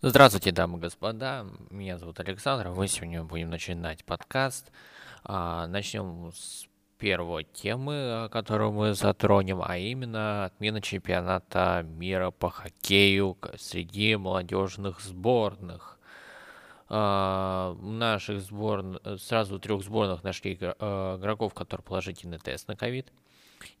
Здравствуйте, дамы и господа. Меня зовут Александр. Мы сегодня будем начинать подкаст. А, начнем с первой темы, которую мы затронем, а именно отмена чемпионата мира по хоккею среди молодежных сборных. А, наших сборных, сразу трех сборных нашли э, игроков, которые положительный тест на ковид.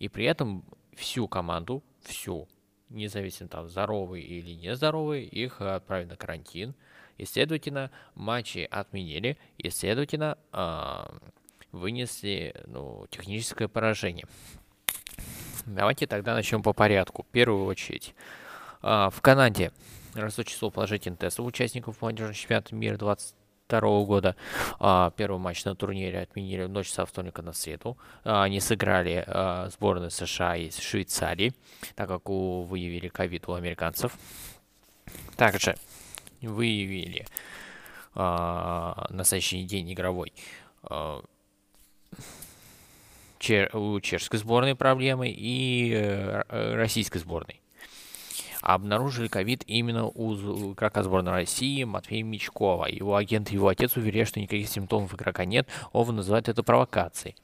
И при этом всю команду, всю независимо там здоровые или нездоровые, их отправили на карантин. И, следовательно, матчи отменили, и, следовательно, э, вынесли ну, техническое поражение. Давайте тогда начнем по порядку. В первую очередь, э, в Канаде растет число положительных тестов участников молодежного чемпионата мира 20 2022 года. А, первый матч на турнире отменили в ночь со вторника на среду. А, они сыграли а, сборные США и Швейцарии, так как у, выявили ковид у американцев. Также выявили на следующий день игровой у чешской сборной проблемы и э, российской сборной обнаружили ковид именно у игрока сборной России Матвея Мечкова. Его агент и его отец уверяют, что никаких симптомов игрока нет. Ова называет это провокацией.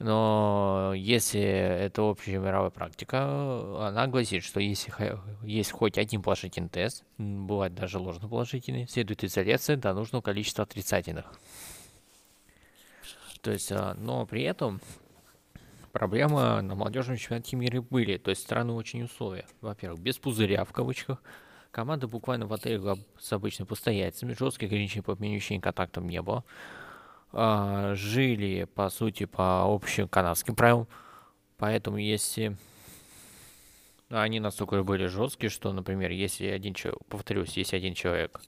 Но если это общая мировая практика, она гласит, что если есть хоть один положительный тест, бывает даже ложно положительный, следует изоляция до нужного количества отрицательных. То есть, а, но при этом проблемы на молодежном чемпионате мира были. То есть странные очень условия. Во-первых, без пузыря в кавычках. Команда буквально в отеле с обычными постояльцами. Жестких ограничений по перемещению контактам не было. А, жили, по сути, по общим канадским правилам. Поэтому если... Они настолько были жесткие, что, например, если один человек, повторюсь, если один человек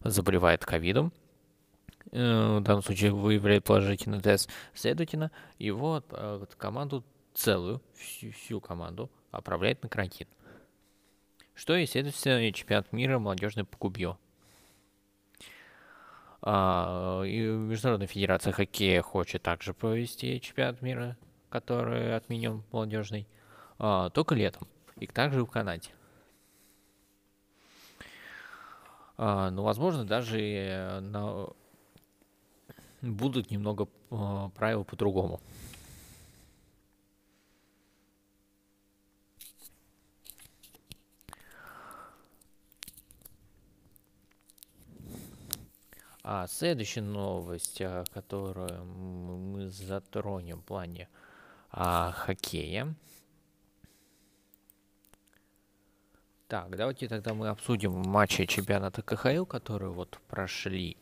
заболевает ковидом, в данном случае выявляет положительный тест, следовательно, его э, команду целую, всю, всю команду отправляет на карантин. Что, естественно, чемпионат мира молодежный погубил. А, и Международная федерация хоккея хочет также провести чемпионат мира, который отменен молодежный, а, только летом. И также в Канаде. А, ну, возможно, даже на будут немного э, правила по-другому. А следующая новость, а, которую мы затронем в плане а, хоккея. Так, давайте тогда мы обсудим матчи чемпионата КХЛ, которые вот прошли.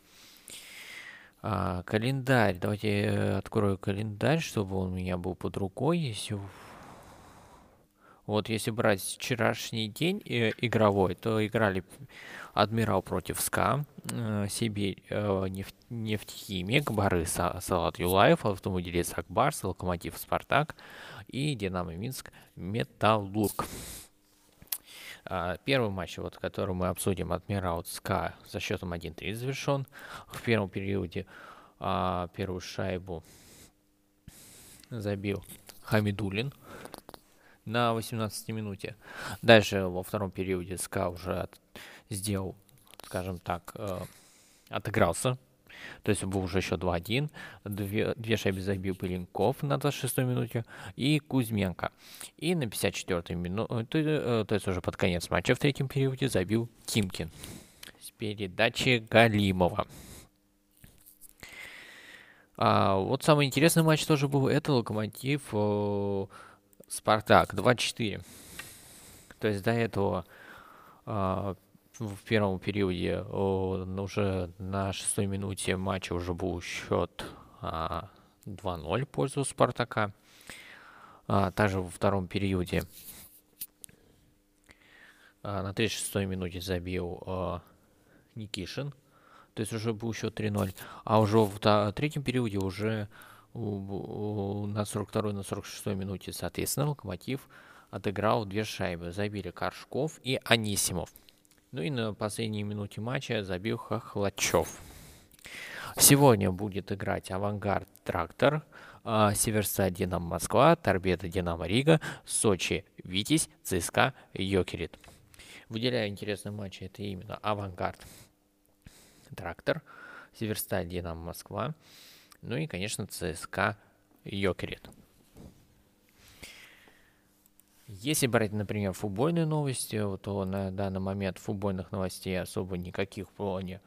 А, календарь. Давайте я открою календарь, чтобы он у меня был под рукой. Если... Вот если брать вчерашний день э, игровой, то играли Адмирал против СКА, э, Сибирь, э, нефть, Нефтехимик, Бары, Салат Юлаев, Автомобилист Акбарс, Локомотив Спартак и Динамо Минск Металлург. А, первый матч, вот, который мы обсудим, Адмирал СКА со счетом 1-3 завершен. В первом периоде а, первую шайбу забил Хамидулин на 18 минуте. Дальше во втором периоде СКА уже от, сделал, скажем так, э, отыгрался то есть был уже еще 2-1. Две, две шайбы забил Пеленков на 26-й минуте и Кузьменко. И на 54-й минуте, э, то есть уже под конец матча в третьем периоде забил Тимкин с передачи Галимова. А, вот самый интересный матч тоже был. Это Локомотив э, Спартак 2-4. То есть до этого э, в первом периоде уже на шестой минуте матча уже был счет 2-0 в пользу Спартака. А, также во втором периоде а, на 36-й минуте забил а, Никишин. То есть уже был счет 3-0. А уже в третьем периоде уже на 42-й, на 46-й минуте, соответственно, Локомотив отыграл две шайбы. Забили Коршков и Анисимов. Ну и на последней минуте матча забил Хохлачев. Сегодня будет играть Авангард Трактор, а, Северсталь Динамо Москва, Торпедо Динамо Рига, Сочи Витязь, ЦСКА Йокерит. Выделяю интересные матчи, это именно Авангард, Трактор, Северсталь, Динамо, Москва, ну и, конечно, ЦСКА, Йокерит. Если брать, например, футбольные новости, то на данный момент футбольных новостей особо никаких в плане,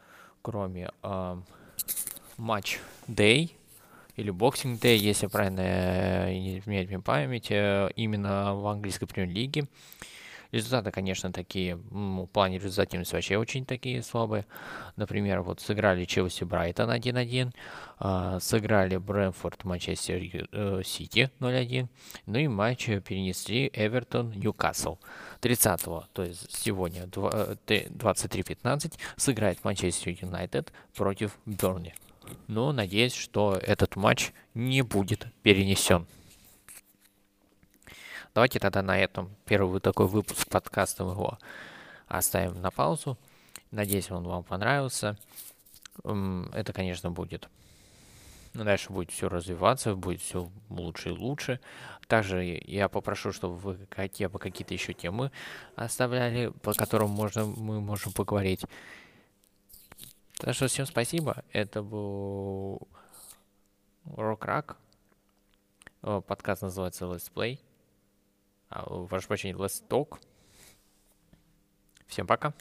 кроме э, матч Day или Boxing Day, если правильно э, не изменять мне память, э, именно в английской премьер-лиге. Результаты, конечно, такие, ну, в плане результативности вообще очень такие слабые. Например, вот сыграли Челси Брайтон 1-1, э, сыграли Брэнфорд Манчестер э, Сити 0-1, ну и матч перенесли Эвертон Ньюкасл. 30 то есть сегодня 23-15, э, сыграет Манчестер Юнайтед против Берни. Но надеюсь, что этот матч не будет перенесен. Давайте тогда на этом первый такой выпуск подкаста мы его оставим на паузу. Надеюсь, он вам понравился. Это, конечно, будет дальше будет все развиваться, будет все лучше и лучше. Также я попрошу, чтобы вы хотя бы какие-то еще темы оставляли, по которым можно, мы можем поговорить. Так что всем спасибо. Это был Рок Рак. Подкаст называется Let's Play. Прошу прощения, Let's Talk. Всем пока.